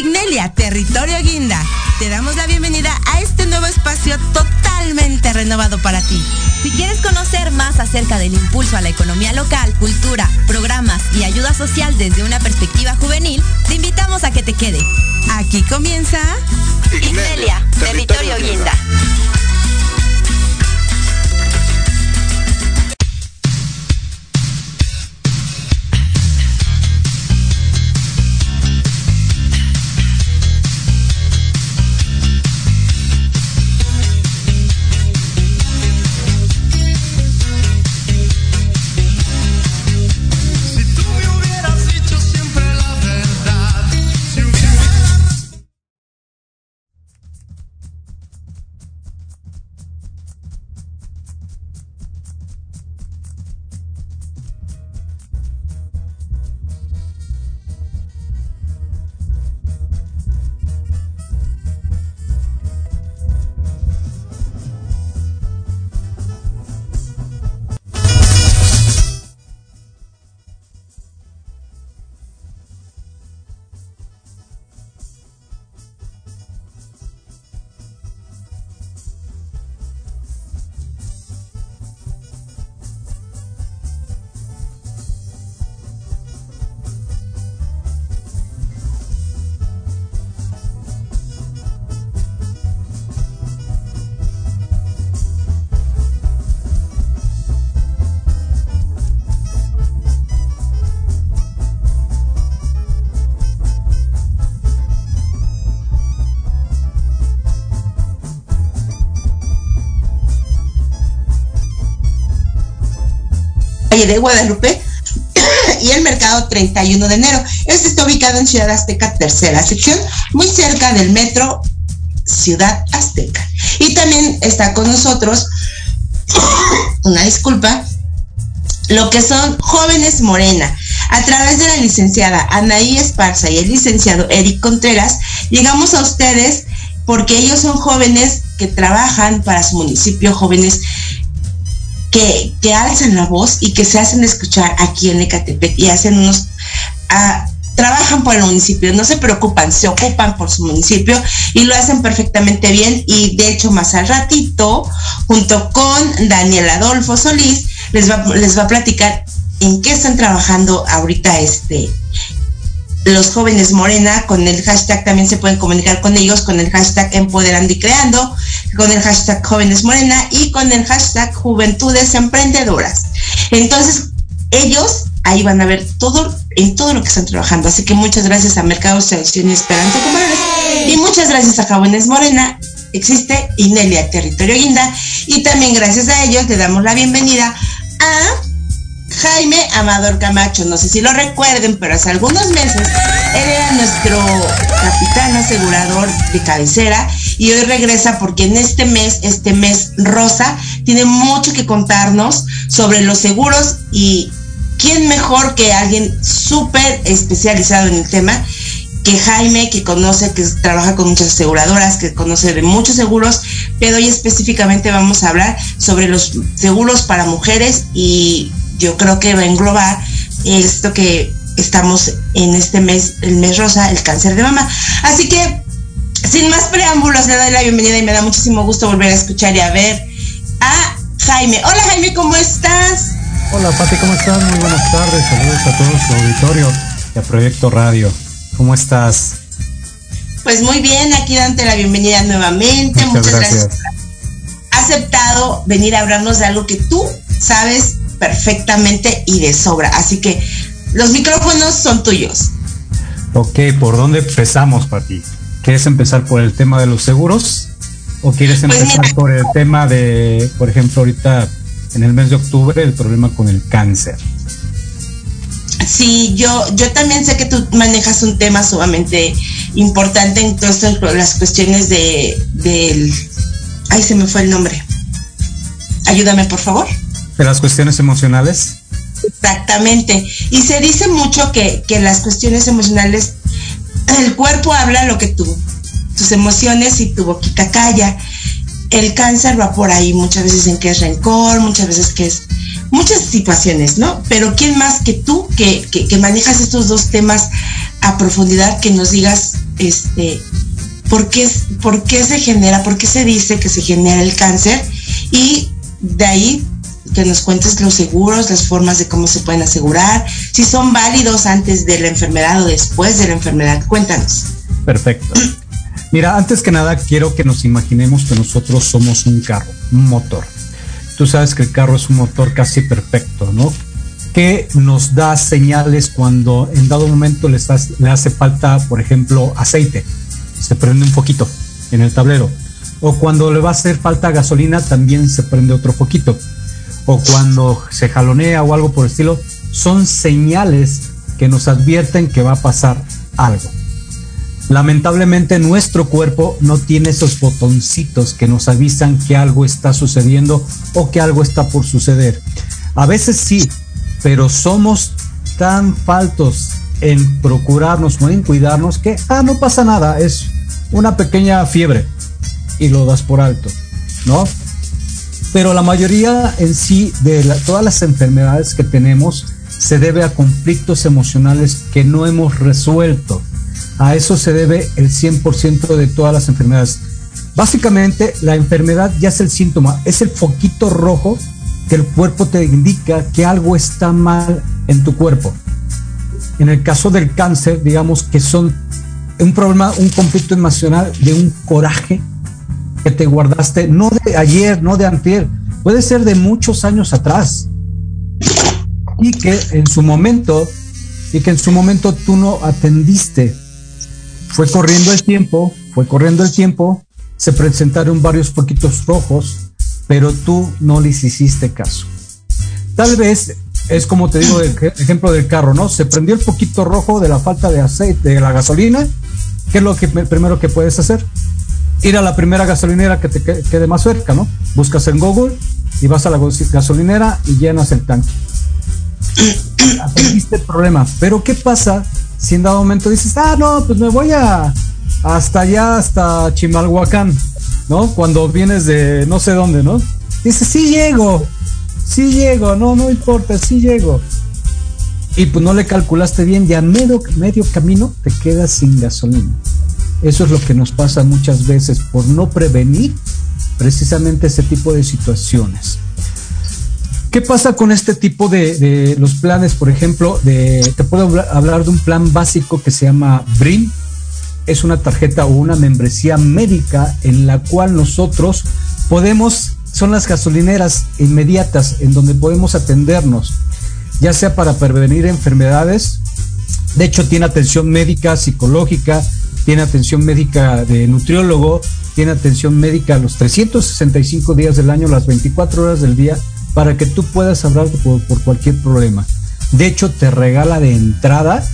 Ignelia, Territorio Guinda. Te damos la bienvenida a este nuevo espacio totalmente renovado para ti si quieres conocer más acerca del impulso a la economía local, cultura, programas y ayuda social desde una perspectiva juvenil, te invitamos a que te quedes. Aquí comienza Ignelia, Territorio Guinda. De Guadalupe y el mercado 31 de enero. Este está ubicado en Ciudad Azteca, tercera sección, muy cerca del metro Ciudad Azteca. Y también está con nosotros, una disculpa, lo que son jóvenes Morena. A través de la licenciada Anaí Esparza y el licenciado Eric Contreras, llegamos a ustedes porque ellos son jóvenes que trabajan para su municipio, jóvenes que, que alzan la voz y que se hacen escuchar aquí en Ecatepec y hacen unos... Ah, trabajan por el municipio, no se preocupan, se ocupan por su municipio y lo hacen perfectamente bien. Y de hecho más al ratito, junto con Daniel Adolfo Solís, les va, les va a platicar en qué están trabajando ahorita este, los jóvenes Morena, con el hashtag también se pueden comunicar con ellos, con el hashtag Empoderando y Creando, con el hashtag Jóvenes Morena y con el hashtag Juventudes Emprendedoras. Entonces, ellos ahí van a ver todo en todo lo que están trabajando. Así que muchas gracias a Mercado Selección y Esperanza y muchas gracias a Jóvenes Morena. Existe Inelia Territorio Guinda y también gracias a ellos le damos la bienvenida a Jaime Amador Camacho. No sé si lo recuerden, pero hace algunos meses él era nuestro capitán asegurador de cabecera y hoy regresa porque en este mes, este mes rosa, tiene mucho que contarnos sobre los seguros y quién mejor que alguien súper especializado en el tema que Jaime, que conoce, que trabaja con muchas aseguradoras, que conoce de muchos seguros, pero hoy específicamente vamos a hablar sobre los seguros para mujeres y yo creo que va a englobar esto que estamos en este mes, el mes rosa, el cáncer de mama. Así que, sin más preámbulos, le doy la bienvenida y me da muchísimo gusto volver a escuchar y a ver a Jaime. Hola Jaime, ¿cómo estás? Hola Pati, ¿cómo estás? Muy buenas tardes, saludos a todos su auditorio de Proyecto Radio. ¿Cómo estás? Pues muy bien, aquí dante la bienvenida nuevamente. Muchas, gracias. gracias. Aceptado venir a hablarnos de algo que tú sabes perfectamente y de sobra. Así que los micrófonos son tuyos. Ok, ¿por dónde empezamos, Pati? ¿Quieres empezar por el tema de los seguros? ¿O quieres pues empezar por el tema de, por ejemplo, ahorita en el mes de octubre, el problema con el cáncer? Sí, yo, yo también sé que tú manejas un tema sumamente importante en todas las cuestiones de, del... Ay, se me fue el nombre. Ayúdame, por favor. De las cuestiones emocionales. Exactamente. Y se dice mucho que, que las cuestiones emocionales, el cuerpo habla lo que tú, tus emociones y tu boquita calla. El cáncer va por ahí muchas veces en que es rencor, muchas veces que es muchas situaciones, ¿no? Pero ¿quién más que tú que, que, manejas estos dos temas a profundidad que nos digas, este, por qué, por qué se genera, por qué se dice que se genera el cáncer y de ahí que nos cuentes los seguros, las formas de cómo se pueden asegurar, si son válidos antes de la enfermedad o después de la enfermedad. Cuéntanos. Perfecto. Mira, antes que nada quiero que nos imaginemos que nosotros somos un carro, un motor tú sabes que el carro es un motor casi perfecto, ¿no? Que nos da señales cuando en dado momento le, le hace falta, por ejemplo, aceite. Se prende un poquito en el tablero. O cuando le va a hacer falta gasolina, también se prende otro poquito. O cuando se jalonea o algo por el estilo, son señales que nos advierten que va a pasar algo. Lamentablemente nuestro cuerpo no tiene esos botoncitos que nos avisan que algo está sucediendo o que algo está por suceder. A veces sí, pero somos tan faltos en procurarnos o en cuidarnos que, ah, no pasa nada, es una pequeña fiebre y lo das por alto, ¿no? Pero la mayoría en sí de todas las enfermedades que tenemos se debe a conflictos emocionales que no hemos resuelto a eso se debe el 100% de todas las enfermedades. Básicamente, la enfermedad ya es el síntoma, es el foquito rojo que el cuerpo te indica que algo está mal en tu cuerpo. En el caso del cáncer, digamos que son un problema, un conflicto emocional de un coraje que te guardaste, no de ayer, no de antier, puede ser de muchos años atrás. Y que en su momento, y que en su momento tú no atendiste fue corriendo el tiempo, fue corriendo el tiempo, se presentaron varios poquitos rojos, pero tú no les hiciste caso. Tal vez es como te digo el ejemplo del carro, ¿no? Se prendió el poquito rojo de la falta de aceite, de la gasolina. ¿Qué es lo que primero que puedes hacer? Ir a la primera gasolinera que te quede más cerca, ¿no? Buscas en Google y vas a la gasolinera y llenas el tanque. Atendiste el problema. Pero ¿qué pasa si en dado momento dices, ah, no, pues me voy a hasta allá, hasta Chimalhuacán, ¿no? Cuando vienes de no sé dónde, ¿no? Dices, sí llego, sí llego, no, no importa, sí llego. Y pues no le calculaste bien, ya medio camino te quedas sin gasolina. Eso es lo que nos pasa muchas veces por no prevenir precisamente ese tipo de situaciones. ¿Qué pasa con este tipo de, los planes? Por ejemplo, te puedo hablar de un plan básico que se llama BRIM. Es una tarjeta o una membresía médica en la cual nosotros podemos, son las gasolineras inmediatas en donde podemos atendernos, ya sea para prevenir enfermedades. De hecho, tiene atención médica, psicológica, tiene atención médica de nutriólogo, tiene atención médica los 365 días del año, las 24 horas del día para que tú puedas hablar por, cualquier problema. De hecho, te regala de entrada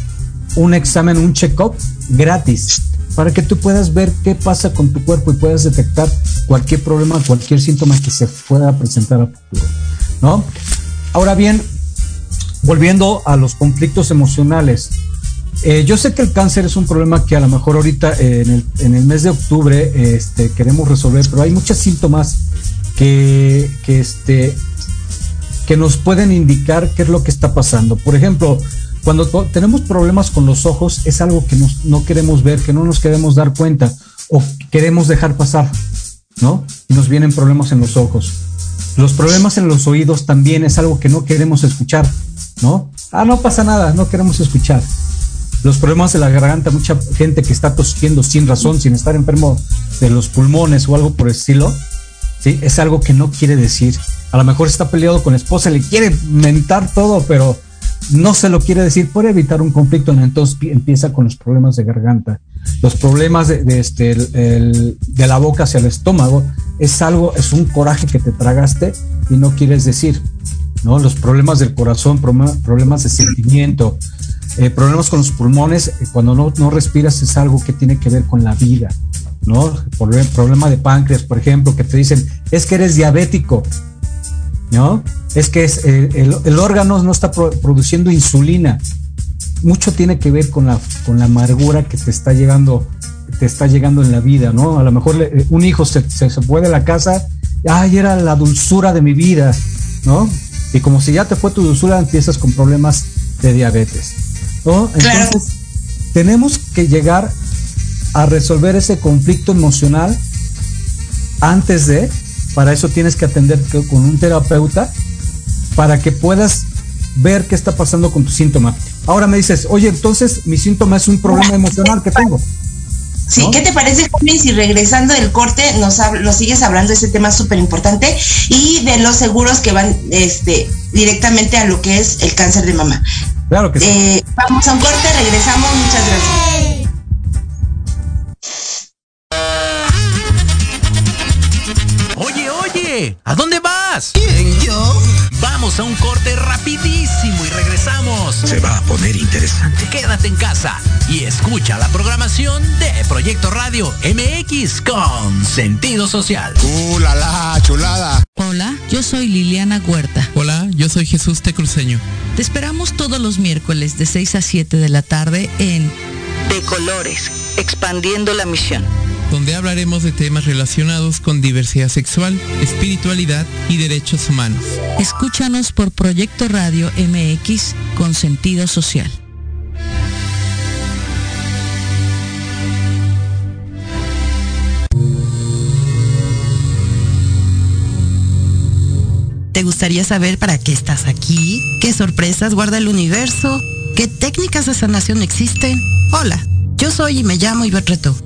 un examen, un check-up gratis para que tú puedas ver qué pasa con tu cuerpo y puedas detectar cualquier problema, cualquier síntoma que se pueda presentar a futuro, ¿no? Ahora bien, volviendo a los conflictos emocionales, eh, yo sé que el cáncer es un problema que a lo mejor ahorita eh, en, el, mes de octubre este, queremos resolver, pero hay muchos síntomas que, este, que nos pueden indicar qué es lo que está pasando. Por ejemplo, cuando tenemos problemas con los ojos es algo que no queremos ver, que no nos queremos dar cuenta o queremos dejar pasar, ¿no? Y nos vienen problemas en los ojos. Los problemas en los oídos también es algo que no queremos escuchar, ¿no? Ah, no pasa nada, no queremos escuchar. Los problemas de la garganta, mucha gente que está tosiendo sin razón, sin estar enfermo de los pulmones o algo por el estilo, ¿sí? Es algo que no quiere decir. A lo mejor está peleado con la esposa, le quiere mentar todo, pero no se lo quiere decir, puede evitar un conflicto, entonces empieza con los problemas de garganta. Los problemas de, este, de la boca hacia el estómago es algo, es un coraje que te tragaste y no quieres decir, ¿no? Los problemas del corazón, problemas de sentimiento, eh, problemas con los pulmones, eh, cuando no, no respiras es algo que tiene que ver con la vida, ¿no? Problema de páncreas, por ejemplo, que te dicen, es que eres diabético, ¿no? Es que el, órgano no está produciendo insulina. Mucho tiene que ver con la, con la amargura que te está llegando, te está llegando en la vida, ¿no? A lo mejor eh, un hijo se, se, fue de la casa, ay, era la dulzura de mi vida, ¿no? Y como si ya te fue tu dulzura, empiezas con problemas de diabetes, ¿no? Entonces, tenemos que llegar a resolver ese conflicto emocional antes de para eso tienes que atender con un terapeuta para que puedas ver qué está pasando con tu síntoma. Ahora me dices, oye, entonces mi síntoma es un problema emocional que tengo. Sí, ¿qué te parece, Juan, si regresando del corte nos, nos sigues hablando de ese tema súper importante y de los seguros que van este, directamente a lo que es el cáncer de mama? Claro que sí. Eh, vamos a un corte, regresamos, muchas gracias. ¿A dónde vas? ¿Quién, yo? Vamos a un corte rapidísimo y regresamos. Se va a poner interesante. Quédate en casa y escucha la programación de Proyecto Radio MX con sentido social. ¡Uh, la, la chulada! Hola, yo soy Liliana Huerta. Hola, yo soy Jesús Tecruceño. Te esperamos todos los miércoles de 6 a 7 de la tarde en De Colores, expandiendo la misión donde hablaremos de temas relacionados con diversidad sexual, espiritualidad y derechos humanos. Escúchanos por Proyecto Radio MX con sentido social. ¿Te gustaría saber para qué estás aquí? ¿Qué sorpresas guarda el universo? ¿Qué técnicas de sanación existen? Hola, yo soy y me llamo Ivette Reto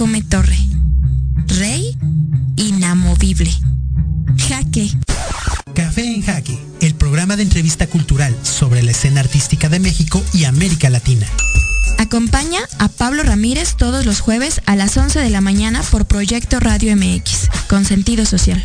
Come torre. Rey inamovible. Jaque. Café en Jaque, el programa de entrevista cultural sobre la escena artística de México y América Latina. Acompaña a Pablo Ramírez todos los jueves a las 11 de la mañana por Proyecto Radio MX, con sentido social.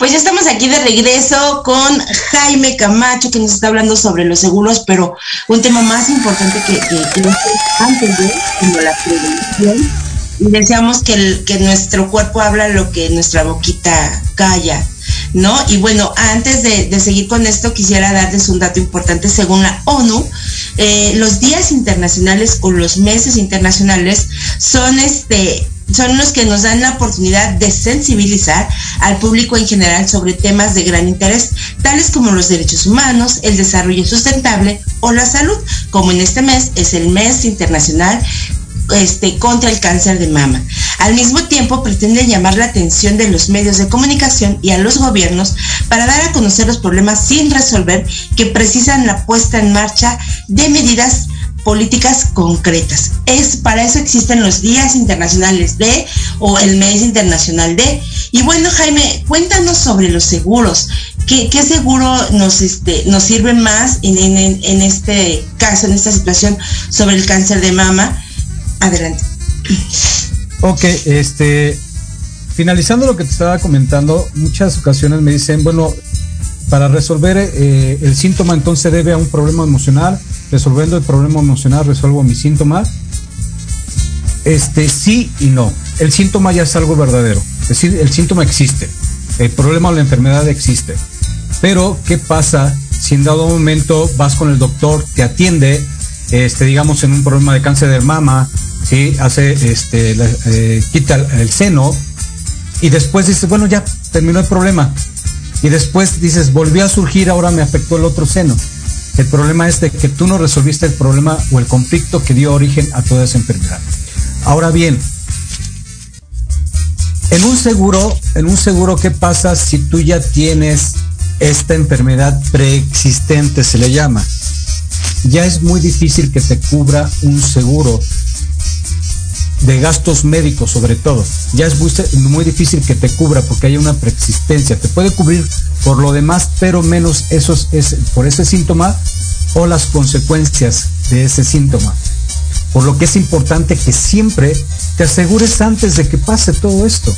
Pues ya estamos aquí de regreso con Jaime Camacho, que nos está hablando sobre los seguros, pero un tema más importante que, antes de, la prevención. Y decíamos que, que nuestro cuerpo habla lo que nuestra boquita calla. ¿no? Y bueno, antes de, seguir con esto, quisiera darles un dato importante. Según la ONU, eh, los días internacionales o los meses internacionales son este son los que nos dan la oportunidad de sensibilizar al público en general sobre temas de gran interés, tales como los derechos humanos, el desarrollo sustentable o la salud, como en este mes es el mes internacional este, contra el cáncer de mama. Al mismo tiempo, pretende llamar la atención de los medios de comunicación y a los gobiernos para dar a conocer los problemas sin resolver que precisan la puesta en marcha de medidas políticas concretas. Es para eso existen los días internacionales de o el mes internacional de. Y bueno, Jaime, cuéntanos sobre los seguros. ¿Qué, seguro nos, este, nos sirve más en, en este caso, en esta situación sobre el cáncer de mama? Adelante. Ok, este, finalizando lo que te estaba comentando, muchas ocasiones me dicen, bueno, para resolver eh, el síntoma entonces debe a un problema emocional, resolviendo el problema emocional resuelvo mi síntoma. Este, sí y no. El síntoma ya es algo verdadero. Es decir, el síntoma existe. El problema o la enfermedad existe. Pero, ¿qué pasa si en dado momento vas con el doctor, te atiende, este, digamos, en un problema de cáncer de mama, ¿sí? Hace, este, eh, quita el, seno y después dice, bueno, ya terminó el problema. Y después dices, volvió a surgir, ahora me afectó el otro seno. El problema es de que tú no resolviste el problema o el conflicto que dio origen a toda esa enfermedad. Ahora bien, en un seguro, en un seguro, ¿qué pasa si tú ya tienes esta enfermedad preexistente, se le llama? Ya es muy difícil que te cubra un seguro de gastos médicos sobre todo. Ya es muy, difícil que te cubra porque hay una preexistencia. Te puede cubrir por lo demás, pero menos esos, es, por ese síntoma o las consecuencias de ese síntoma. Por lo que es importante que siempre te asegures antes de que pase todo esto,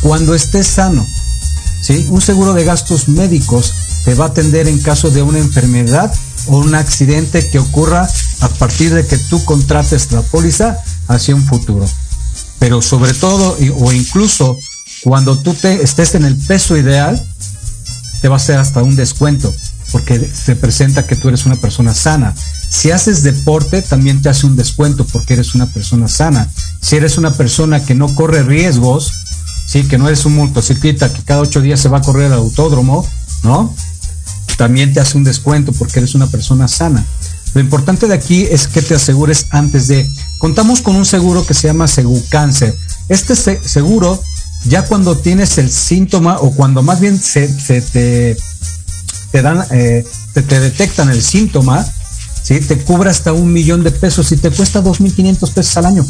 cuando estés sano. ¿sí? Un seguro de gastos médicos te va a atender en caso de una enfermedad o un accidente que ocurra a partir de que tú contrates la póliza hacia un futuro. Pero sobre todo, o incluso cuando tú te estés en el peso ideal, te va a hacer hasta un descuento, porque se presenta que tú eres una persona sana. Si haces deporte, también te hace un descuento porque eres una persona sana. Si eres una persona que no corre riesgos, sí, que no eres un motociclista que cada ocho días se va a correr al autódromo, ¿no? También te hace un descuento porque eres una persona sana. Lo importante de aquí es que te asegures antes de. Contamos con un seguro que se llama Cáncer. Este seguro, ya cuando tienes el síntoma o cuando más bien se, te, dan, eh, te, detectan el síntoma, ¿sí? te cubre hasta un millón de pesos y te cuesta 2.500 pesos al año.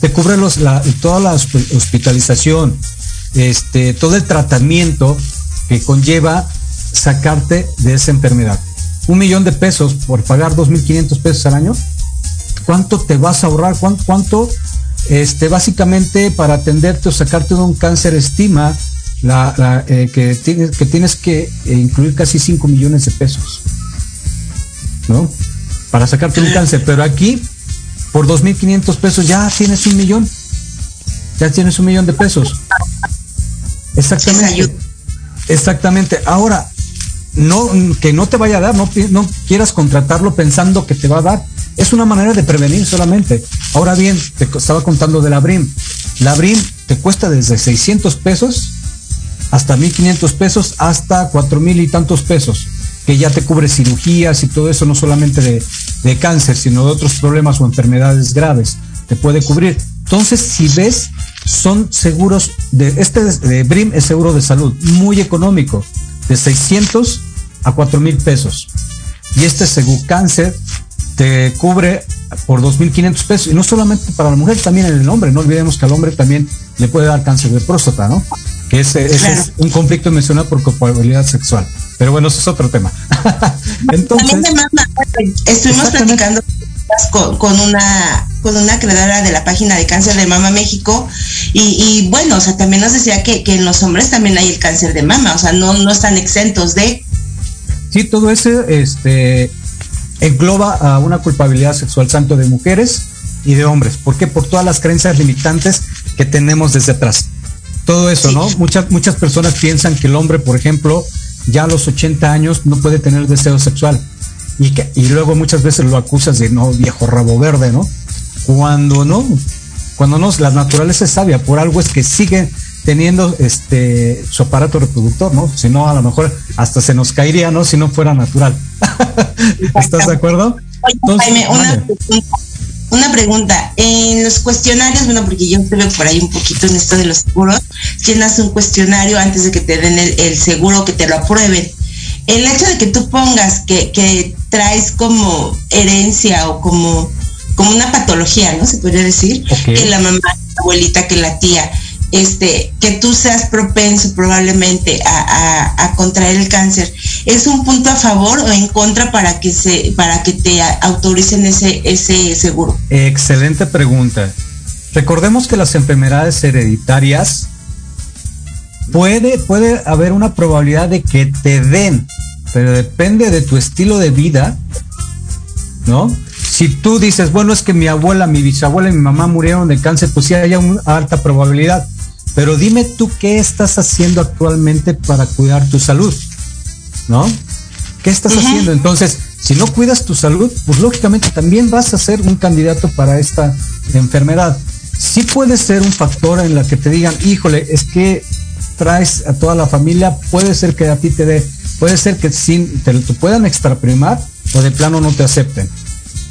Te cubre los, toda la hospitalización, este, todo el tratamiento que conlleva sacarte de esa enfermedad un millón de pesos por pagar 2.500 pesos al año, ¿cuánto te vas a ahorrar? ¿Cuánto, este, básicamente para atenderte o sacarte de un cáncer estima la, eh, que, tienes, que tienes que incluir casi 5 millones de pesos? ¿No? Para sacarte un cáncer, pero aquí por 2.500 pesos ya tienes un millón. Ya tienes un millón de pesos. Exactamente. Exactamente. Ahora, no, que no te vaya a dar, no, quieras contratarlo pensando que te va a dar. Es una manera de prevenir solamente. Ahora bien, te estaba contando de la BRIM. La BRIM te cuesta desde 600 pesos hasta 1500 pesos hasta 4000 y tantos pesos, que ya te cubre cirugías y todo eso, no solamente de, cáncer, sino de otros problemas o enfermedades graves. Te puede cubrir. Entonces, si ves, son seguros de este BRIM es seguro de salud, muy económico de 600 a 4 mil pesos. Y este Segu Cáncer te cubre por 2.500 pesos. Y no solamente para la mujer, también en el hombre. No olvidemos que al hombre también le puede dar cáncer de próstata, ¿no? Que ese, es un conflicto emocional por culpabilidad sexual. Pero bueno, eso es otro tema. Entonces, estuvimos platicando con, una con una creadora de la página de cáncer de mama México y, bueno, o sea, también nos decía que, en los hombres también hay el cáncer de mama, o sea, no, no están exentos de... Sí, todo eso este, engloba a una culpabilidad sexual tanto de mujeres y de hombres. ¿Por qué? Por todas las creencias limitantes que tenemos desde atrás. Todo eso, ¿no? Muchas, muchas personas piensan que el hombre, por ejemplo, ya a los 80 años no puede tener deseo sexual. Y, que, y luego muchas veces lo acusas de no viejo rabo verde, ¿no? Cuando no, cuando no, la naturaleza es sabia, por algo es que sigue teniendo este su aparato reproductor, ¿no? Si no, a lo mejor hasta se nos caería, ¿no? Si no fuera natural. ¿Estás de acuerdo? Jaime, una, una, pregunta. En los cuestionarios, bueno, porque yo estuve por ahí un poquito en esto de los seguros, llenas un cuestionario antes de que te den el, el seguro, que te lo aprueben. El hecho de que tú pongas que, que traes como herencia o como como una patología, ¿no? Se podría decir, que la mamá, la abuelita, que la tía, este, que tú seas propenso probablemente a, contraer el cáncer, ¿es un punto a favor o en contra para que se, para que te autoricen ese, ese seguro? Excelente pregunta. Recordemos que las enfermedades hereditarias puede, puede haber una probabilidad de que te den, pero depende de tu estilo de vida, ¿no? si tú dices, bueno, es que mi abuela, mi bisabuela y mi mamá murieron de cáncer, pues sí hay una alta probabilidad. Pero dime tú qué estás haciendo actualmente para cuidar tu salud, ¿no? ¿Qué estás haciendo? Entonces, si no cuidas tu salud, pues lógicamente también vas a ser un candidato para esta enfermedad. Sí puede ser un factor en la que te digan, híjole, es que traes a toda la familia, puede ser que a ti te dé, puede ser que sin, te, te puedan extraprimar o de plano no te acepten.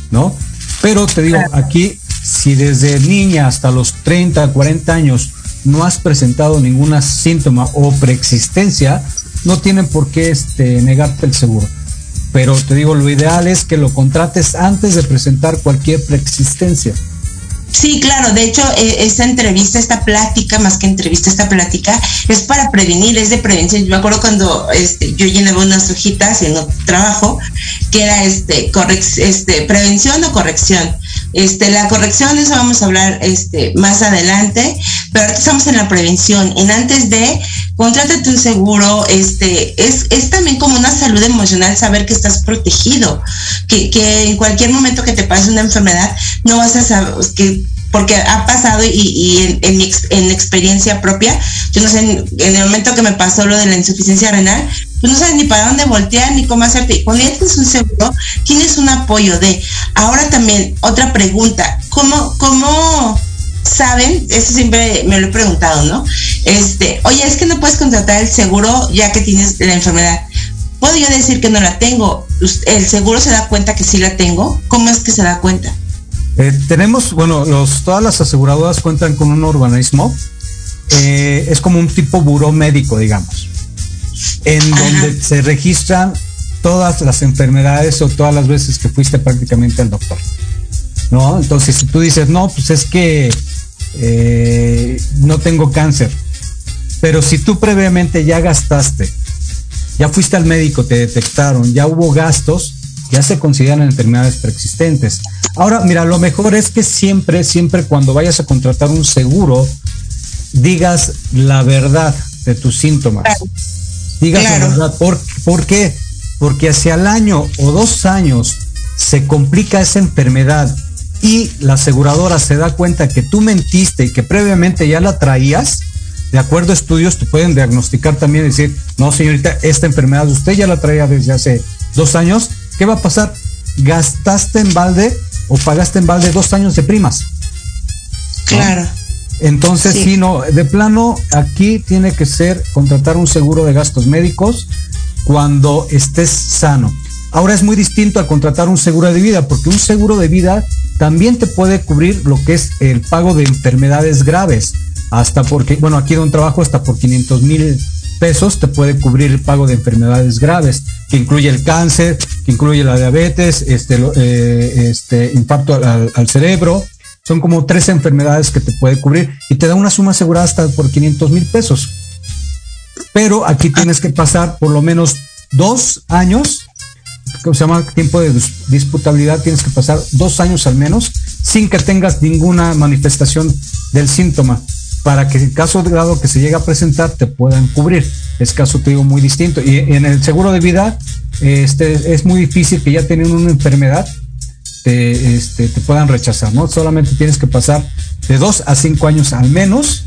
¿no? Pero te digo, aquí, si desde niña hasta los 30, 40 años no has presentado ningún síntoma o preexistencia, no tienen por qué este, negarte el seguro. Pero te digo, lo ideal es que lo contrates antes de presentar cualquier preexistencia. Sí, claro, de hecho, e, esta entrevista, esta plática, más que entrevista, esta plática, es para prevenir, es de prevención. Yo me acuerdo cuando este, yo llenaba unas hojitas en otro trabajo, que era este, este, prevención o corrección. Este, la corrección, eso vamos a hablar este, más adelante, pero estamos en la prevención. En antes de, contrátate un seguro, este, es, es también como una salud emocional saber que estás protegido, que, que en cualquier momento que te pase una enfermedad, no vas a saber, que porque ha pasado y, en, mi en experiencia propia, yo no sé, en, el momento que me pasó lo de la insuficiencia renal, pues no sabes ni para dónde voltear ni cómo hacerte. Cuando ya tienes un seguro, tienes un apoyo de. Ahora también, otra pregunta, ¿cómo, cómo saben? Eso siempre me lo he preguntado, ¿no? Este, oye, es que no puedes contratar el seguro ya que tienes la enfermedad. ¿Puedo yo decir que no la tengo? ¿El seguro se da cuenta que sí la tengo? ¿Cómo es que se da cuenta? Eh, tenemos, bueno, los, todas las aseguradoras cuentan con un organismo, eh, es como un tipo buró médico, digamos, en donde se registran todas las enfermedades o todas las veces que fuiste prácticamente al doctor. ¿No? Entonces, si tú dices, no, pues es que eh, no tengo cáncer, pero si tú previamente ya gastaste, ya fuiste al médico, te detectaron, ya hubo gastos, ya se consideran enfermedades preexistentes. Ahora, mira, lo mejor es que siempre, siempre cuando vayas a contratar un seguro, digas la verdad de tus síntomas. Digas la verdad. ¿Por, qué? Porque hacia el año o dos años se complica esa enfermedad y la aseguradora se da cuenta que tú mentiste y que previamente ya la traías, de acuerdo a estudios te pueden diagnosticar también y decir, no señorita, esta enfermedad usted ya la traía desde hace dos años, ¿qué va a pasar? Gastaste en balde o pagaste en balde dos años de primas. Claro. Entonces, sí. no, de plano, aquí tiene que ser contratar un seguro de gastos médicos cuando estés sano. Ahora es muy distinto a contratar un seguro de vida, porque un seguro de vida también te puede cubrir lo que es el pago de enfermedades graves, hasta porque, bueno, aquí de un trabajo hasta por 500 mil pesos te puede cubrir el pago de enfermedades graves, que incluye el cáncer, que incluye la diabetes, este, eh, este infarto al, cerebro. Son como tres enfermedades que te puede cubrir y te da una suma asegurada hasta por 500 mil pesos. Pero aquí tienes que pasar por lo menos dos años, que se llama tiempo de disputabilidad, tienes que pasar dos años al menos sin que tengas ninguna manifestación del síntoma para que en caso de grado que se llegue a presentar te puedan cubrir. Es caso, te digo, muy distinto. Y en el seguro de vida este, es muy difícil que ya teniendo una enfermedad te, este, te puedan rechazar, ¿no? Solamente tienes que pasar de dos a cinco años al menos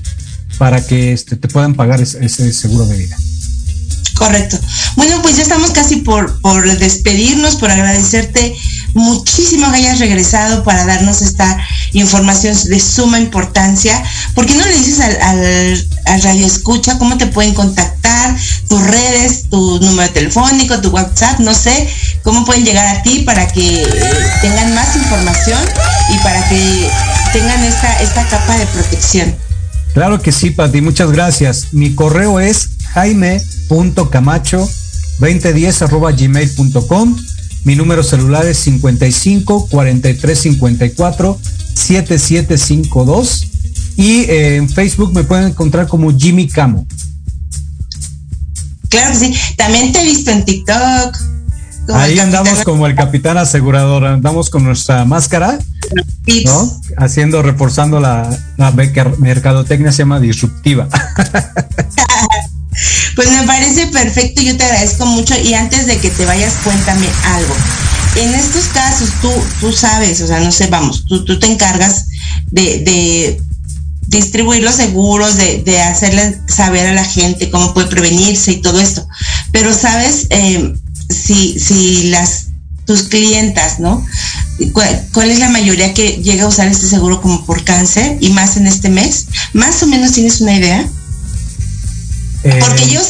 para que este, te puedan pagar ese seguro de vida. Correcto. Bueno, pues ya estamos casi por, por despedirnos, por agradecerte muchísimo que hayas regresado para darnos esta información de suma importancia. ¿Por qué no le dices al, radio escucha cómo te pueden contactar, tus redes, tu número telefónico, tu WhatsApp, no sé, cómo pueden llegar a ti para que tengan más información y para que tengan esta, esta capa de protección? Claro que sí, Pati, muchas gracias. Mi correo es jaime.camacho2010 arroba gmail.com mi número celular es 55 43 54 7752 y en Facebook me pueden encontrar como Jimmy Camo. Claro que sí. También te he visto en TikTok. Ahí andamos como el capitán asegurador, andamos con nuestra máscara, ¿no? Haciendo, reforzando la, la mercadotecnia se llama disruptiva. Pues me parece perfecto, yo te agradezco mucho y antes de que te vayas cuéntame algo. En estos casos tú, tú sabes, o sea, no sé, vamos, tú, tú te encargas de, distribuir los seguros, de, de, hacerle saber a la gente cómo puede prevenirse y todo esto. Pero sabes, eh, si, si las tus clientas, ¿no? ¿Cuál, ¿Cuál, es la mayoría que llega a usar este seguro como por cáncer y más en este mes? ¿Más o menos tienes una idea? Porque yo,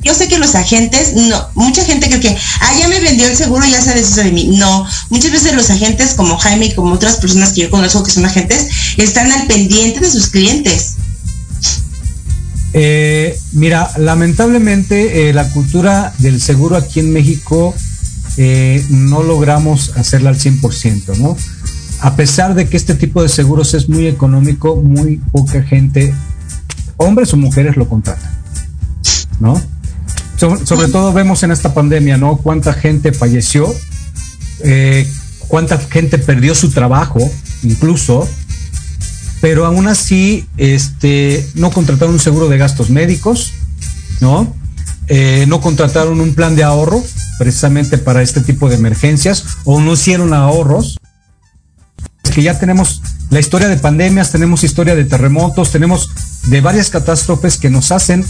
yo sé que los agentes, no, mucha gente cree que, ah, ya me vendió el seguro, ya se deshizo de mí. No, muchas veces los agentes como Jaime y como otras personas que yo conozco que son agentes, están al pendiente de sus clientes. Eh, mira, lamentablemente eh, la cultura del seguro aquí en México eh, no logramos hacerla al 100%, ¿no? A pesar de que este tipo de seguros es muy económico, muy poca gente, hombres o mujeres, lo contratan. ¿No? sobre todo vemos en esta pandemia, ¿no? Cuánta gente falleció, eh, cuánta gente perdió su trabajo, incluso, pero aún así, este, no contrataron un seguro de gastos médicos, ¿no? Eh, no contrataron un plan de ahorro precisamente para este tipo de emergencias o no hicieron ahorros. Es que ya tenemos la historia de pandemias, tenemos historia de terremotos, tenemos de varias catástrofes que nos hacen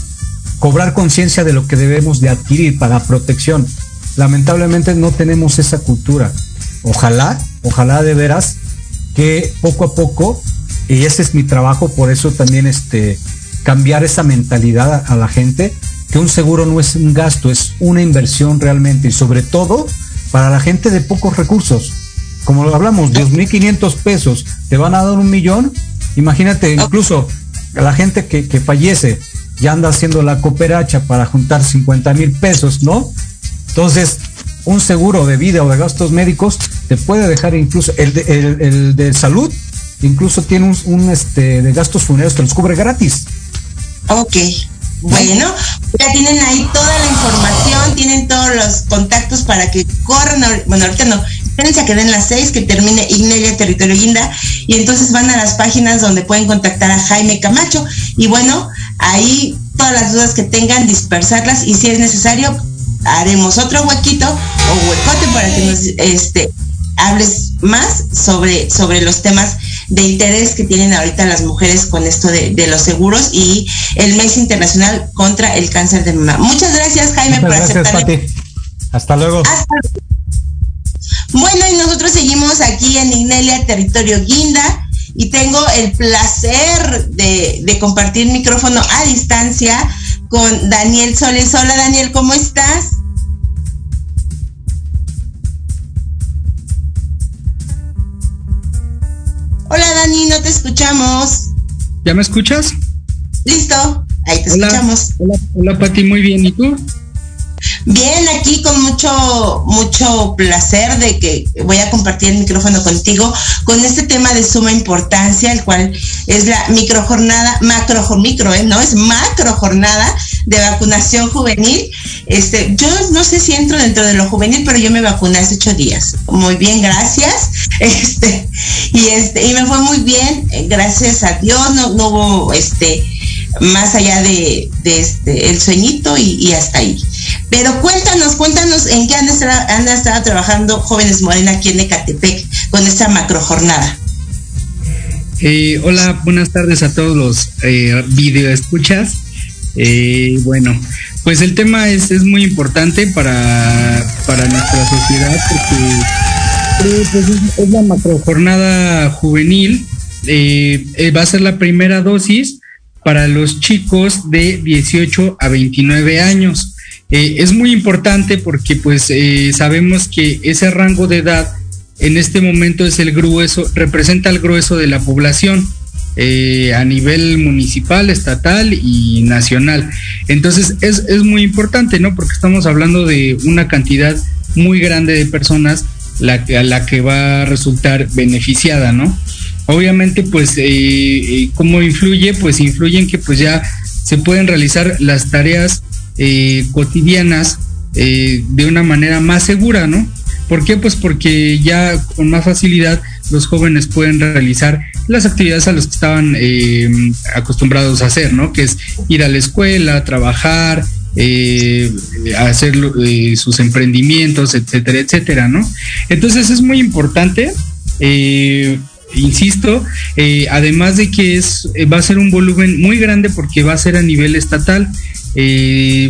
cobrar conciencia de lo que debemos de adquirir para protección. Lamentablemente no tenemos esa cultura. Ojalá, ojalá de veras que poco a poco, y ese es mi trabajo, por eso también este, cambiar esa mentalidad a, la gente, que un seguro no es un gasto, es una inversión realmente y sobre todo para la gente de pocos recursos. Como lo hablamos, 2.500 pesos, te van a dar un millón. Imagínate, incluso a la gente que, que fallece ya anda haciendo la cooperacha para juntar 50 mil pesos, ¿no? Entonces, un seguro de vida o de gastos médicos te puede dejar incluso, el de, el, de salud, incluso tiene un, este, de gastos funerarios que los cubre gratis. Ok. Bueno, ya tienen ahí toda la información, tienen todos los contactos para que corran, bueno, ahorita no, que den las seis, que termine Ignelia Territorio Guinda, y entonces van a las páginas donde pueden contactar a Jaime Camacho, y bueno, ahí todas las dudas que tengan, dispersarlas y si es necesario, haremos otro huequito o huecote para que nos este, hables más sobre, sobre los temas de interés que tienen ahorita las mujeres con esto de, los seguros y el mes internacional contra el cáncer de mama. Muchas gracias, Jaime, por aceptar. Hasta luego. Bueno, y nosotros seguimos aquí en Ignelia, territorio Guinda y tengo el placer de, compartir micrófono a distancia con Daniel Soles. Hola Daniel, ¿cómo estás? Hola Dani, no te escuchamos. ¿Ya me escuchas? Listo, ahí te escuchamos. Hola, hola Pati, muy bien. ¿Y tú? Bien, aquí con mucho, mucho placer de que voy a compartir el micrófono contigo con este tema de suma importancia, el cual es la microjornada, macro, micro, ¿eh? no es macro jornada de vacunación juvenil. Este, yo no sé si entro dentro de lo juvenil, pero yo me vacuné hace ocho días. Muy bien, gracias. Este, y este, y me fue muy bien, eh, gracias a Dios, no, no hubo este más allá de, este el sueñito y, hasta ahí. Pero cuéntanos, cuéntanos en qué han estado, estado trabajando jóvenes Morena aquí en Ecatepec con esta macro jornada. Eh, hola, buenas tardes a todos los eh, video escuchas. Eh, bueno, pues el tema es, es muy importante para, para nuestra sociedad porque pues, es, la macro jornada juvenil. va a ser la primera dosis para los chicos de 18 a 29 años. es muy importante porque pues sabemos que ese rango de edad en este momento es el grueso, representa el grueso de la población. Eh, a nivel municipal, estatal y nacional. Entonces es, muy importante, ¿no? Porque estamos hablando de una cantidad muy grande de personas la, a la que va a resultar beneficiada, ¿no? Obviamente, pues, eh, eh, ¿cómo influye? Pues influye en que pues ya se pueden realizar las tareas cotidianas de una manera más segura, ¿no? ¿Por qué? Pues porque ya con más facilidad los jóvenes pueden realizar las actividades a las que estaban eh, acostumbrados a hacer, ¿no? Que es ir a la escuela, trabajar, eh, hacer eh, sus emprendimientos, etcétera, etcétera, ¿no? Entonces es muy importante, insisto, además de que es, va a ser un volumen muy grande porque va a ser a nivel estatal,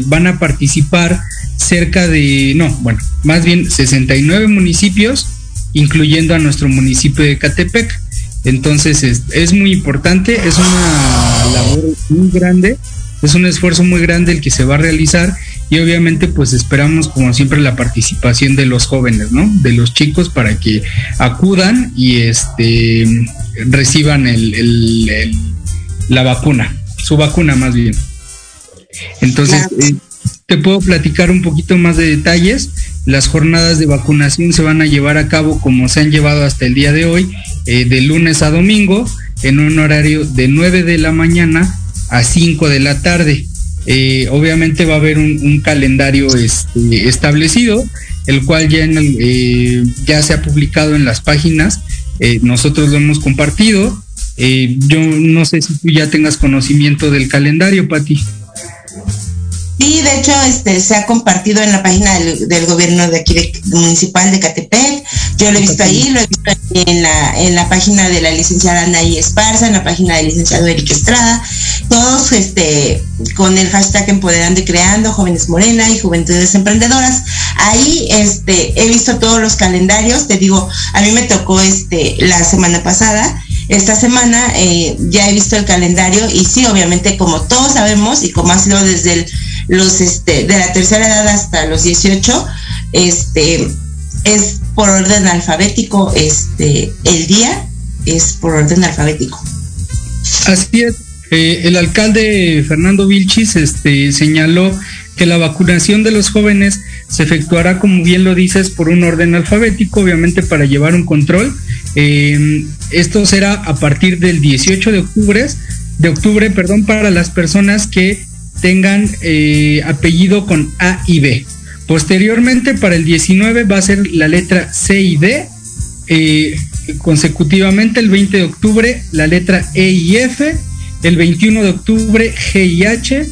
van a participar cerca de, no, bueno, más bien 69 municipios, incluyendo a nuestro municipio de Catepec. Entonces es, muy importante, es una labor muy grande, es un esfuerzo muy grande el que se va a realizar y obviamente pues esperamos como siempre la participación de los jóvenes, ¿no? De los chicos para que acudan y este reciban el, la vacuna, su vacuna más bien. Entonces, eh, te puedo platicar un poquito más de detalles. Las jornadas de vacunación se van a llevar a cabo como se han llevado hasta el día de hoy, eh, de lunes a domingo, en un horario de 9 de la mañana a 5 de la tarde. Eh, obviamente va a haber un, calendario este, establecido, el cual ya, eh, ya se ha publicado en las páginas. nosotros lo hemos compartido. yo no sé si tú ya tengas conocimiento del calendario, Pati. Sí, de hecho, este, se ha compartido en la página del, gobierno de aquí municipal de Catepec. Yo lo he visto ahí, lo he visto en la, en la página de la licenciada Anaí Esparza, en la página del licenciado Eric Estrada, todos este, con el hashtag Empoderando y Creando, Jóvenes Morena y Juventudes Emprendedoras. Ahí este, he visto todos los calendarios, te digo, a mí me tocó este, la semana pasada. Esta semana eh, ya he visto el calendario y sí, obviamente como todos sabemos y como ha sido desde el los este, de la tercera edad hasta los 18, este, es por orden alfabético, este, el día es por orden alfabético. Así es. Eh, el alcalde Fernando Vilchis este, señaló que la vacunación de los jóvenes se efectuará, como bien lo dices, por un orden alfabético, obviamente para llevar un control. Eh, esto será a partir del 18 de octubre, de octubre, perdón, para las personas que tengan eh, apellido con A y B. Posteriormente, para el 19 va a ser la letra C y D. Eh, consecutivamente, el 20 de octubre, la letra E y F. El 21 de octubre, G y H.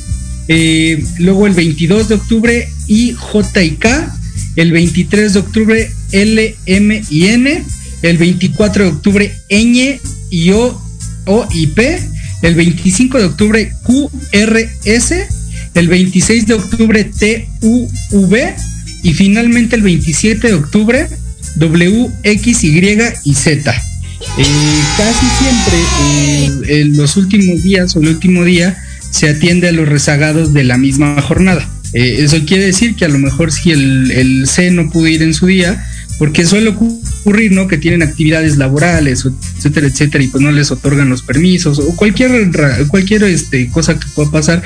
Eh, luego el 22 de octubre, I, J y K. El 23 de octubre, L, M y N. El 24 de octubre, Ñ y O, O y P el 25 de octubre QRS, el 26 de octubre TUV y finalmente el 27 de octubre WXY y Z. Eh, casi siempre eh, en los últimos días o el último día se atiende a los rezagados de la misma jornada. Eh, eso quiere decir que a lo mejor si el, el C no pudo ir en su día, porque suele ocurrir, ¿no? Que tienen actividades laborales, etcétera, etcétera, y pues no les otorgan los permisos o cualquier cualquier este, cosa que pueda pasar.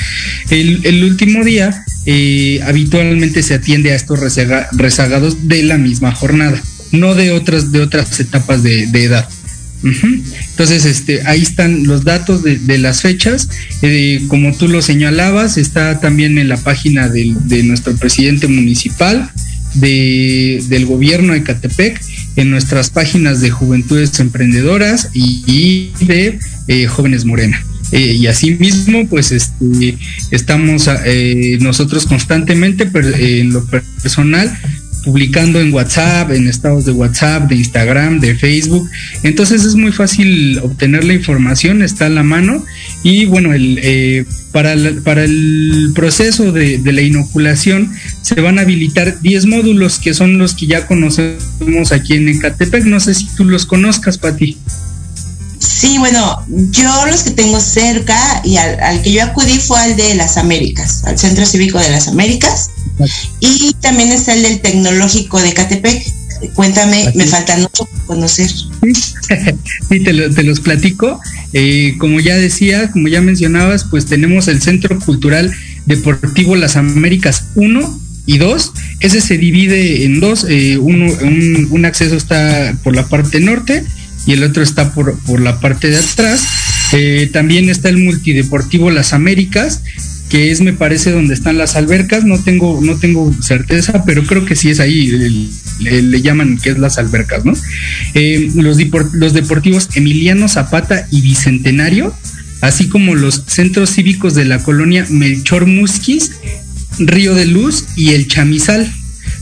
El, último día eh, habitualmente se atiende a estos rezagados de la misma jornada, no de otras de otras etapas de, edad. Entonces, este, ahí están los datos de, las fechas. Eh, como tú lo señalabas, está también en la página de nuestro presidente municipal de, del gobierno de Catepec en nuestras páginas de Juventudes Emprendedoras y, de eh, Jóvenes Morena. Eh, y asimismo, pues este, estamos eh, nosotros constantemente en lo personal publicando en WhatsApp, en estados de WhatsApp, de Instagram, de Facebook. Entonces es muy fácil obtener la información, está a la mano. Y bueno, el, eh, para, para el proceso de, de, la inoculación se van a habilitar 10 módulos que son los que ya conocemos aquí en Ecatepec. No sé si tú los conozcas, Pati. Sí, bueno, yo los que tengo cerca y al, que yo acudí fue al de las Américas, al Centro Cívico de las Américas. Y también está el del Tecnológico de Catepec. Cuéntame, me faltan mucho conocer. Sí, te, los platico. Eh, como ya decía, como ya mencionabas, pues tenemos el Centro Cultural Deportivo Las Américas 1 y 2. Ese se divide en dos. Eh, uno, un acceso está por la parte norte y el otro está por, por la parte de atrás. Eh, también está el multideportivo Las Américas, que es me parece donde están las albercas, no tengo, no tengo certeza, pero creo que sí es ahí, le, llaman que es las albercas, ¿no? Eh, los, los deportivos Emiliano Zapata y Bicentenario, así como los centros cívicos de la colonia Melchor Musquis, Río de Luz y el Chamizal.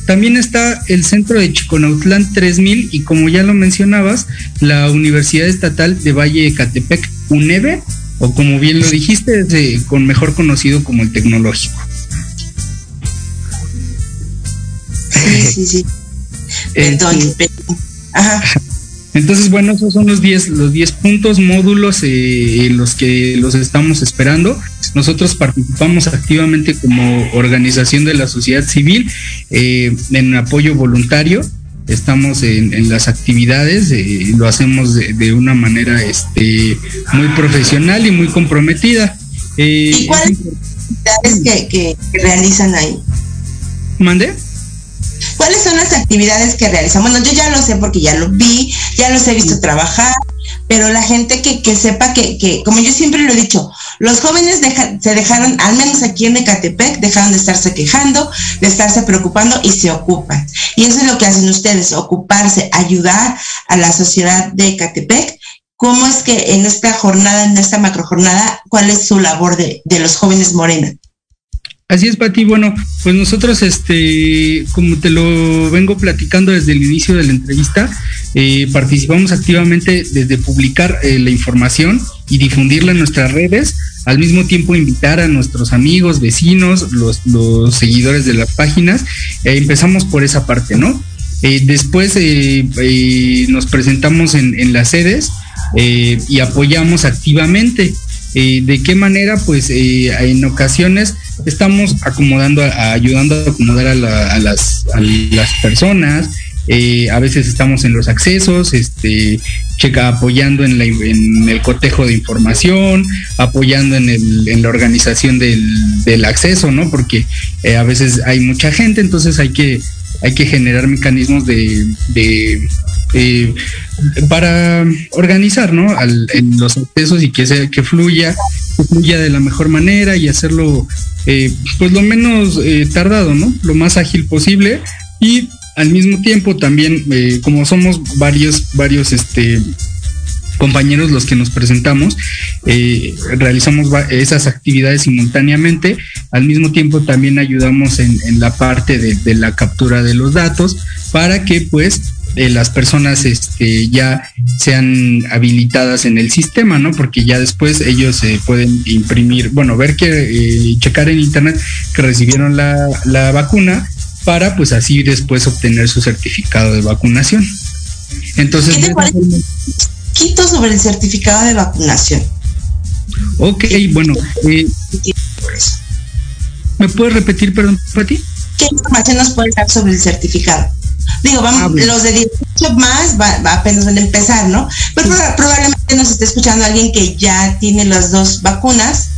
También está el centro de Chiconautlán 3000 y como ya lo mencionabas, la Universidad Estatal de Valle de Catepec, UNEVE, o como bien lo dijiste, con mejor conocido como el tecnológico. Sí, sí, sí. Este, Ajá. Entonces, bueno, esos son los 10 los 10 puntos, módulos eh, los que los estamos esperando. Nosotros participamos activamente como organización de la sociedad civil eh, en apoyo voluntario. Estamos en, las actividades, eh, lo hacemos de, una manera este, muy profesional y muy comprometida. ¿Y cuáles son las actividades que, que realizan ahí? ¿Mande? ¿Cuáles son las actividades que realizan? Bueno, yo ya lo sé porque ya lo vi, ya los he visto trabajar, pero la gente que, sepa que, como yo siempre lo he dicho, los jóvenes se dejaron, al menos aquí en Ecatepec, dejaron de estarse quejando, de estarse preocupando y se ocupan. Y eso es lo que hacen ustedes, ocuparse, ayudar a la sociedad de Ecatepec. ¿Cómo es que en esta jornada, en esta macrojornada, cuál es su labor de, de los jóvenes Morena? Así es, Pati. Bueno, pues nosotros, este, como te lo vengo platicando desde el inicio de la entrevista, eh, participamos activamente desde publicar eh, la información y difundirla en nuestras redes, al mismo tiempo invitar a nuestros amigos, vecinos, los, seguidores de las páginas. Eh, empezamos por esa parte, ¿no? después nos presentamos en, las sedes y apoyamos activamente. Eh, ¿De qué manera? Pues eh, en ocasiones estamos acomodando, ayudando a acomodar a, las, las, personas, eh, a veces estamos en los accesos, este, checa apoyando en, el cotejo de información, apoyando en, el, en la organización del, acceso, ¿no? Porque a veces hay mucha gente, entonces hay que, hay que generar mecanismos de, eh, para organizar ¿no? en los accesos y que, sea, que fluya, fluya de la mejor manera y hacerlo eh, pues lo menos eh, tardado, ¿no? lo más ágil posible y al mismo tiempo también como somos varios, varios este, compañeros los que nos presentamos, realizamos esas actividades simultáneamente, al mismo tiempo también ayudamos en, la parte de, la captura de los datos para que pues eh, las personas este, ya sean habilitadas en el sistema, ¿no? Porque ya después ellos se pueden imprimir, bueno, ver que, eh, checar en internet que recibieron la, vacuna para pues así después obtener su certificado de vacunación. Entonces, ¿Qué Quito sobre el certificado de vacunación. Ok, bueno. Eh, ¿Me puedes repetir, perdón, Pati? ¿Qué información nos puedes dar sobre el certificado? Digo, vamos, ah, los de 18 más va, apenas van a empezar, ¿no? Pero probablemente nos esté escuchando alguien que ya tiene las dos vacunas.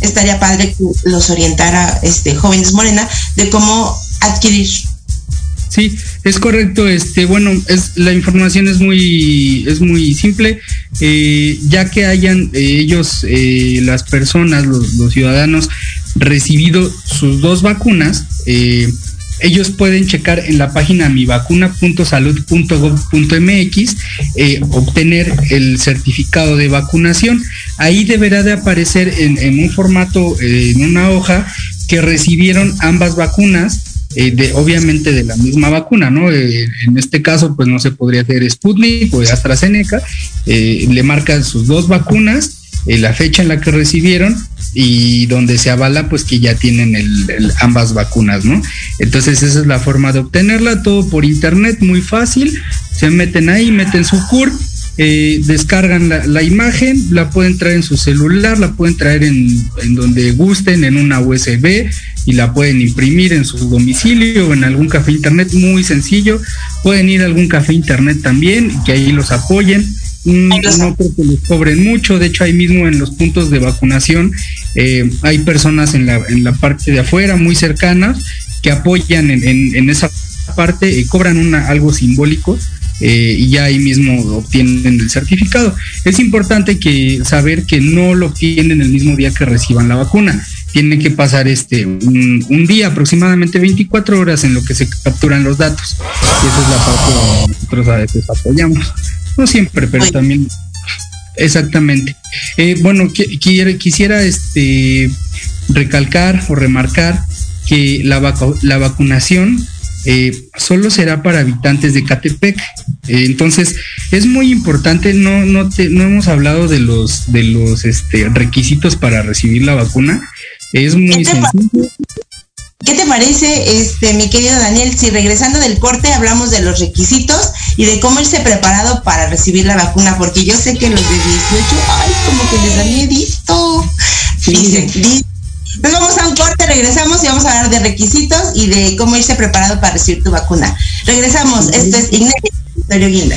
Estaría padre que los orientara este jóvenes Morena de cómo adquirir. Sí, es correcto. Este, bueno, es la información es muy es muy simple. Eh, ya que hayan eh, ellos, eh, las personas, los, los, ciudadanos, recibido sus dos vacunas, ellos pueden checar en la página mivacuna.salud.gov.mx eh, obtener el certificado de vacunación. Ahí deberá de aparecer en, un formato, eh, en una hoja, que recibieron ambas vacunas. Eh, de, obviamente de la misma vacuna, ¿no? en este caso, pues no se podría hacer Sputnik o AstraZeneca, le marcan sus dos vacunas la fecha en la que recibieron y donde se avala pues que ya tienen ambas vacunas, ¿no? Entonces esa es la forma de obtenerla, todo por internet, muy fácil, se meten ahí, meten su CURP, eh, descargan la, imagen, la pueden traer en su celular, la pueden traer en, donde gusten, en una USB y la pueden imprimir en su domicilio o en algún café internet, muy sencillo. Pueden ir a algún café internet también, que ahí los apoyen. Mm, no creo que les cobren mucho, de hecho ahí mismo en los puntos de vacunación eh, hay personas en la, en la parte de afuera muy cercanas que apoyan en, esa parte y cobran una, algo simbólico eh, y ya ahí mismo obtienen el certificado. Es importante que saber que no lo obtienen el mismo día que reciban la vacuna. Tiene que pasar este un, un, día, aproximadamente 24 horas en lo que se capturan los datos. Y esa es la parte que nosotros a veces apoyamos. No siempre, pero también. Exactamente. Eh, bueno, quisiera este, recalcar o remarcar que la, la vacunación eh, solo será para habitantes de Catepec. Eh, entonces, es muy importante, no, no, no hemos hablado de los, de los este, requisitos para recibir la vacuna. Es muy sencillo. ¿Qué te parece, este, mi querido Daniel, si regresando del corte hablamos de los requisitos y de cómo irse preparado para recibir la vacuna? Porque yo sé que los de 18, ay, como que les da miedito. Dicen, Entonces vamos a un corte, regresamos y vamos a hablar de requisitos y de cómo irse preparado para recibir tu vacuna. Regresamos, esto es Ignacio Guinda.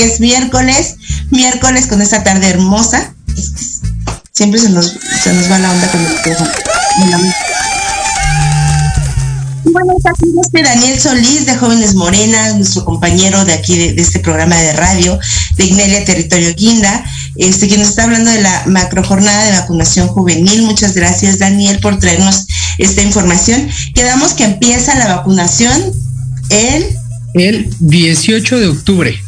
Que es miércoles, miércoles con esta tarde hermosa. Siempre se nos, se nos va la onda con el bueno, aquí este Daniel Solís de Jóvenes Morenas, nuestro compañero de aquí de, este programa de radio, de Ignelia Territorio Guinda, este que nos está hablando de la macro jornada de vacunación juvenil. Muchas gracias, Daniel, por traernos esta información. Quedamos que empieza la vacunación el el 18 de octubre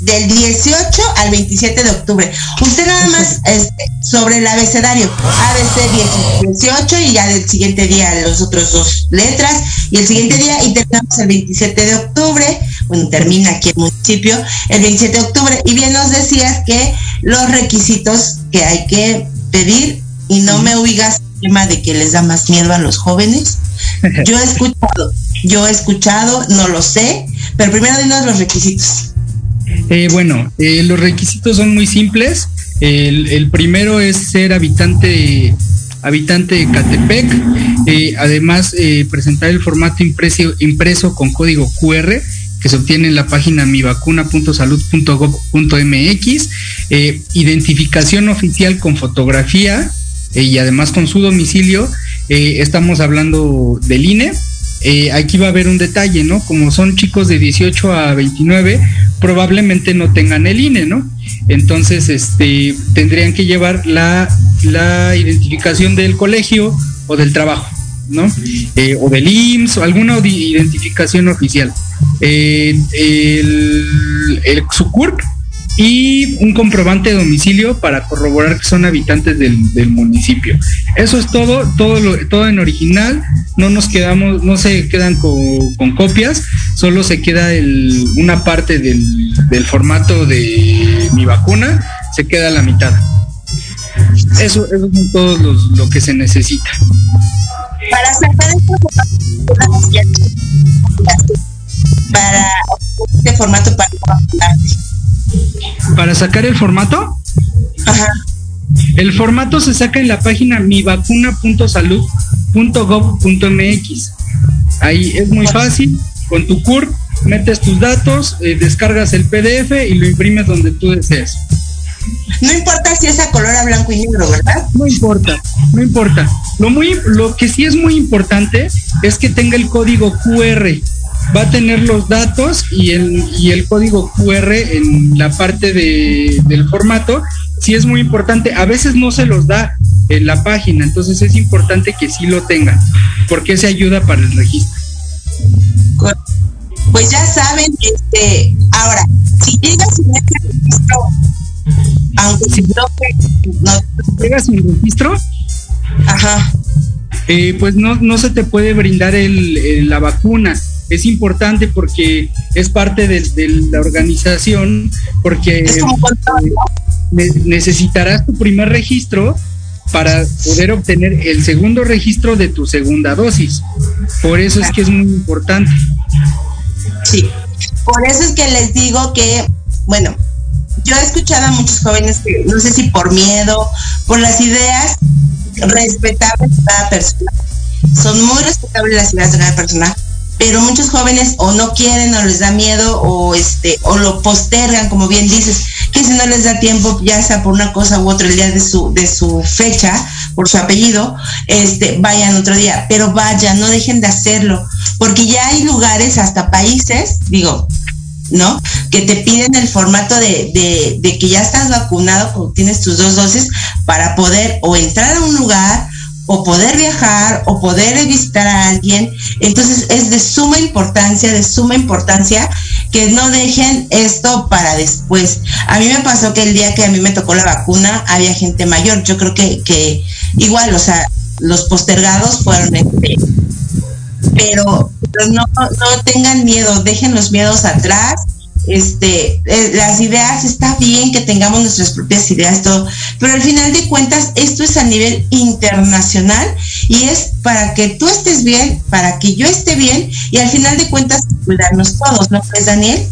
del 18 al 27 de octubre. Usted nada más este, sobre el abecedario, ABC 18 y ya del siguiente día los otros dos letras y el siguiente día y terminamos el 27 de octubre, bueno, termina aquí el municipio, el 27 de octubre y bien nos decías que los requisitos que hay que pedir y no me oigas el tema de que les da más miedo a los jóvenes. Yo he escuchado, yo he escuchado, no lo sé, pero primero dinos los requisitos. Eh, bueno, eh, los requisitos son muy simples. El, primero es ser habitante habitante de Catepec, eh, además presentar el formato impreso, impreso con código QR que se obtiene en la página mivacuna.salud.gov.mx, identificación oficial con fotografía y además con su domicilio. estamos hablando del INE, eh, aquí va a haber un detalle, ¿no? Como son chicos de 18 a 29, probablemente no tengan el INE, ¿no? Entonces, este, tendrían que llevar la, la identificación del colegio o del trabajo, ¿no? Eh, o del IMSS o alguna identificación oficial. Eh, el, el SUCURP y un comprobante de domicilio para corroborar que son habitantes del, municipio. Eso es todo, todo, todo en original, no nos quedamos, no se quedan con, copias, solo se queda el, una parte del, formato de mi vacuna, se queda la mitad. Eso, eso es todo lo que se necesita. Para sacar para este formato para para sacar el formato. Ajá. El formato se saca en la página mivacuna.salud.gov.mx. Ahí es muy fácil. Con tu CURP metes tus datos, eh, descargas el PDF y lo imprimes donde tú desees. No importa si es a color a blanco y negro, ¿verdad? No importa, no importa. Lo, muy, lo que sí es muy importante es que tenga el código QR va a tener los datos y el, y el código QR en la parte de, del formato. Sí es muy importante. A veces no se los da en la página, entonces es importante que sí lo tengan, porque se ayuda para el registro. Pues ya saben, este, ahora, si llegas sin registro, aunque si no, no llegas sin registro, ajá. Eh, pues no, no se te puede brindar el, la vacuna es importante porque es parte de, la organización, porque necesitarás tu primer registro para poder obtener el segundo registro de tu segunda dosis. Por eso es que es muy importante. Sí, por eso es que les digo que, bueno, yo he escuchado a muchos jóvenes que no sé si por miedo, por las ideas respetables de cada persona, son muy respetables las ideas de cada persona, pero muchos jóvenes o no quieren o les da miedo o este o lo postergan como bien dices que si no les da tiempo ya sea por una cosa u otra el día de su de su fecha por su apellido este vayan otro día pero vayan no dejen de hacerlo porque ya hay lugares hasta países digo ¿no? Que te piden el formato de, de, de que ya estás vacunado, tienes tus dos dosis, para poder o entrar a un lugar o poder viajar o poder visitar a alguien. Entonces es de suma importancia, de suma importancia que no dejen esto para después. A mí me pasó que el día que a mí me tocó la vacuna había gente mayor. Yo creo que, que igual, o sea, los postergados fueron este, pero, pero no, no tengan miedo, dejen los miedos atrás este, eh, las ideas, está bien que tengamos nuestras propias ideas, todo, pero al final de cuentas esto es a nivel internacional y es para que tú estés bien, para que yo esté bien y al final de cuentas cuidarnos todos, ¿no crees, Daniel?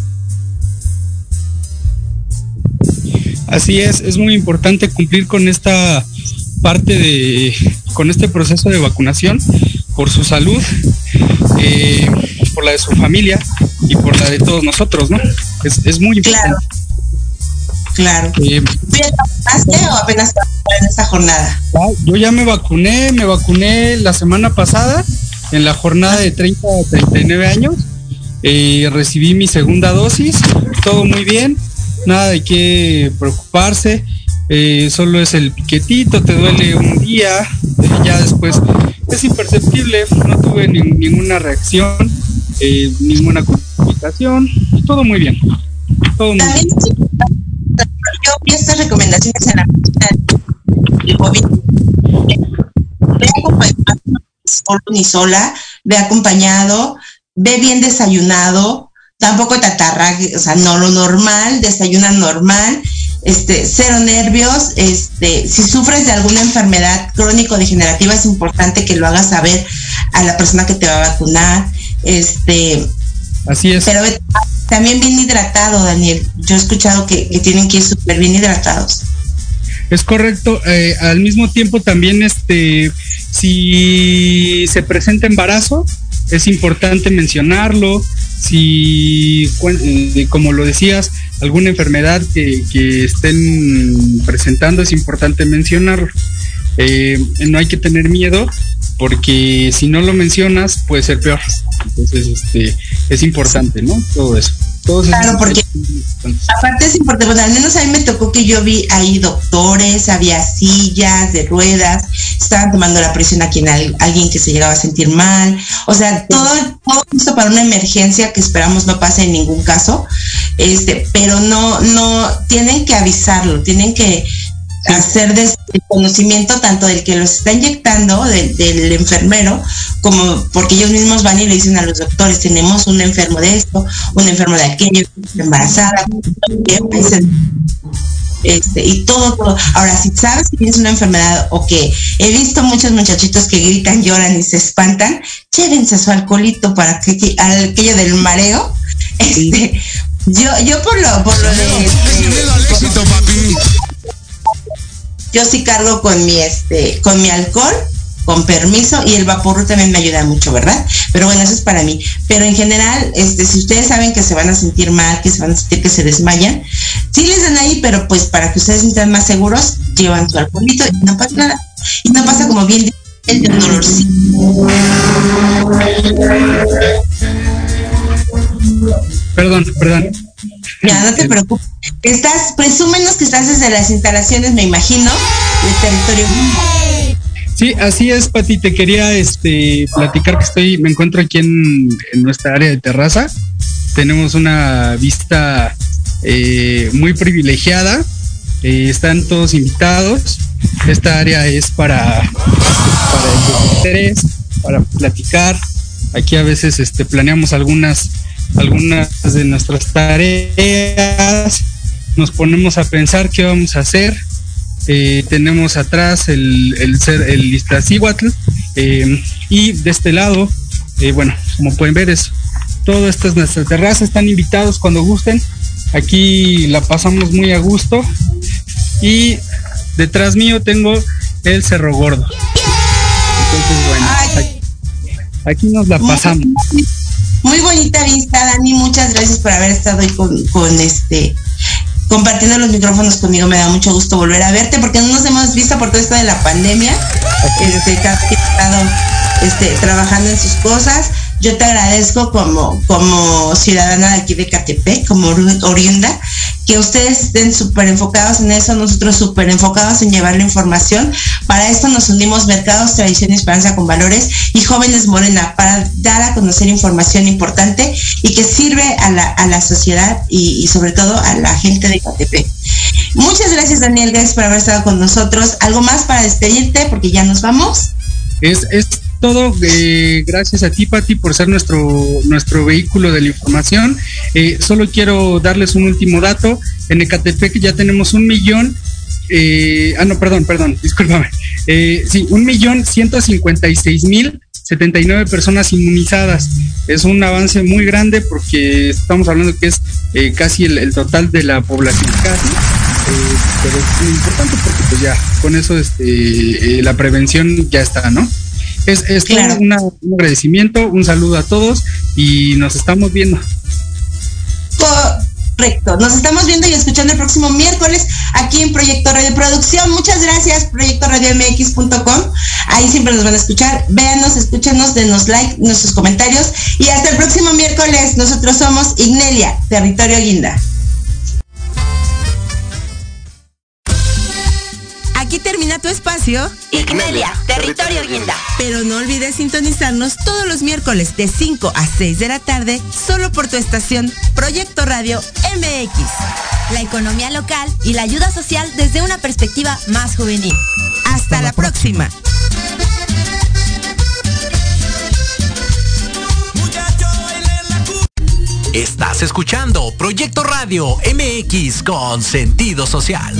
Así es, es muy importante cumplir con esta parte de, con este proceso de vacunación por su salud, eh, por la de su familia y por la de todos nosotros, ¿no? Es, es muy importante. Claro. Eh, vacunaste o apenas en esta jornada? Yo ya me vacuné, me vacuné la semana pasada en la jornada de 30 a 39 años. Eh, recibí mi segunda dosis, todo muy bien, nada de qué preocuparse. Eh, solo es el piquetito, te duele un día, eh, ya después es imperceptible, no tuve ninguna reacción, eh, ninguna todo muy bien. Todo muy bien. Yo vi estas recomendaciones en la del COVID. Ni sola, ve acompañado, ve bien desayunado, tampoco te atarrague, o sea, no lo normal, desayuna normal, este, cero nervios, este, si sufres de alguna enfermedad crónico-degenerativa es importante que lo hagas saber a la persona que te va a vacunar, este, así es. Pero también bien hidratado, Daniel. Yo he escuchado que, tienen que ir súper bien hidratados. Es correcto. Eh, al mismo tiempo también, este, si se presenta embarazo, es importante mencionarlo. Si, eh, como lo decías, alguna enfermedad que, estén presentando, es importante mencionarlo. Eh, no hay que tener miedo porque si no lo mencionas puede ser peor. Entonces, este, es importante, ¿no? Todo eso. claro, porque aparte es importante, bueno, al menos a mí me tocó que yo vi ahí doctores, había sillas de ruedas, estaban tomando la presión aquí en alguien que se llegaba a sentir mal, o sea, todo, todo esto para una emergencia que esperamos no pase en ningún caso, este, pero no, no, tienen que avisarlo, tienen que hacer de conocimiento tanto del que los está inyectando, del, enfermero, como porque ellos mismos van y le dicen a los doctores, tenemos un enfermo de esto, un enfermo de aquello, embarazada, este, y todo, todo. Ahora, si sabes que tienes una enfermedad o que he visto muchos muchachitos que gritan, lloran y se espantan, llévense su alcoholito para que, aquello del mareo, este, yo, yo por lo, por lo de, yo sí cargo con mi este, con mi alcohol, con permiso, y el vapor también me ayuda mucho, ¿verdad? Pero bueno, eso es para mí. Pero en general, este, si ustedes saben que se van a sentir mal, que se van a sentir que se desmayan, sí les dan ahí, pero pues para que ustedes se sientan más seguros, llevan su alcoholito y no pasa nada. Y no pasa como bien el dolorcito. Perdón, perdón. Ya, no te preocupes. Estás, presúmenos que estás desde las instalaciones, me imagino, del territorio. Sí, así es, Pati. Te quería este, platicar que estoy, me encuentro aquí en, nuestra área de terraza. Tenemos una vista eh, muy privilegiada. Eh, están todos invitados. Esta área es para, para el interés, para platicar. Aquí a veces este, planeamos algunas algunas de nuestras tareas, nos ponemos a pensar qué vamos a hacer. Eh, tenemos atrás el, el, el eh, y de este lado, eh, bueno, como pueden ver, es todo esto es nuestra terraza, están invitados cuando gusten. Aquí la pasamos muy a gusto. Y detrás mío tengo el Cerro Gordo. Entonces, bueno, aquí nos la pasamos. Muy bonita vista, Dani. Muchas gracias por haber estado ahí con, este compartiendo los micrófonos conmigo. Me da mucho gusto volver a verte porque no nos hemos visto por todo esto de la pandemia. Este, que estado este, trabajando en sus cosas. Yo te agradezco como, como ciudadana de aquí de Catepec, como oriunda, que ustedes estén súper enfocados en eso, nosotros súper enfocados en llevar la información. Para esto nos unimos Mercados, Tradición y Esperanza con Valores y Jóvenes Morena para dar a conocer información importante y que sirve a la, sociedad y, sobre todo a la gente de Catepec. Muchas gracias Daniel, gracias por haber estado con nosotros. ¿Algo más para despedirte? Porque ya nos vamos. Es, es todo. Eh, gracias a ti, Pati, por ser nuestro, nuestro vehículo de la información. Eh, solo quiero darles un último dato. En Ecatepec ya tenemos un millón. Eh, ah, no, perdón, perdón, discúlpame. sí, un millón ciento cincuenta y seis mil 79 personas inmunizadas. Es un avance muy grande porque estamos hablando que es casi el, total de la población, casi. pero es muy importante porque pues ya con eso este, la prevención ya está, ¿no? Es, es un agradecimiento, un saludo a todos y nos estamos viendo. Correcto. Nos estamos viendo y escuchando el próximo miércoles aquí en Proyecto Radio Producción. Muchas gracias, proyectoradiomx.com. Ahí siempre nos van a escuchar. Véanos, escúchenos, denos like, nuestros comentarios. Y hasta el próximo miércoles. Nosotros somos Ignelia, Territorio Guinda. Aquí termina tu espacio. Ignelia, Territorio Guinda. Pero no olvides sintonizarnos todos los miércoles de 5 a 6 de la tarde, solo por tu estación Proyecto Radio MX. La economía local y la ayuda social desde una perspectiva más juvenil. Hasta, la, próxima. Estás escuchando Proyecto Radio MX con sentido social.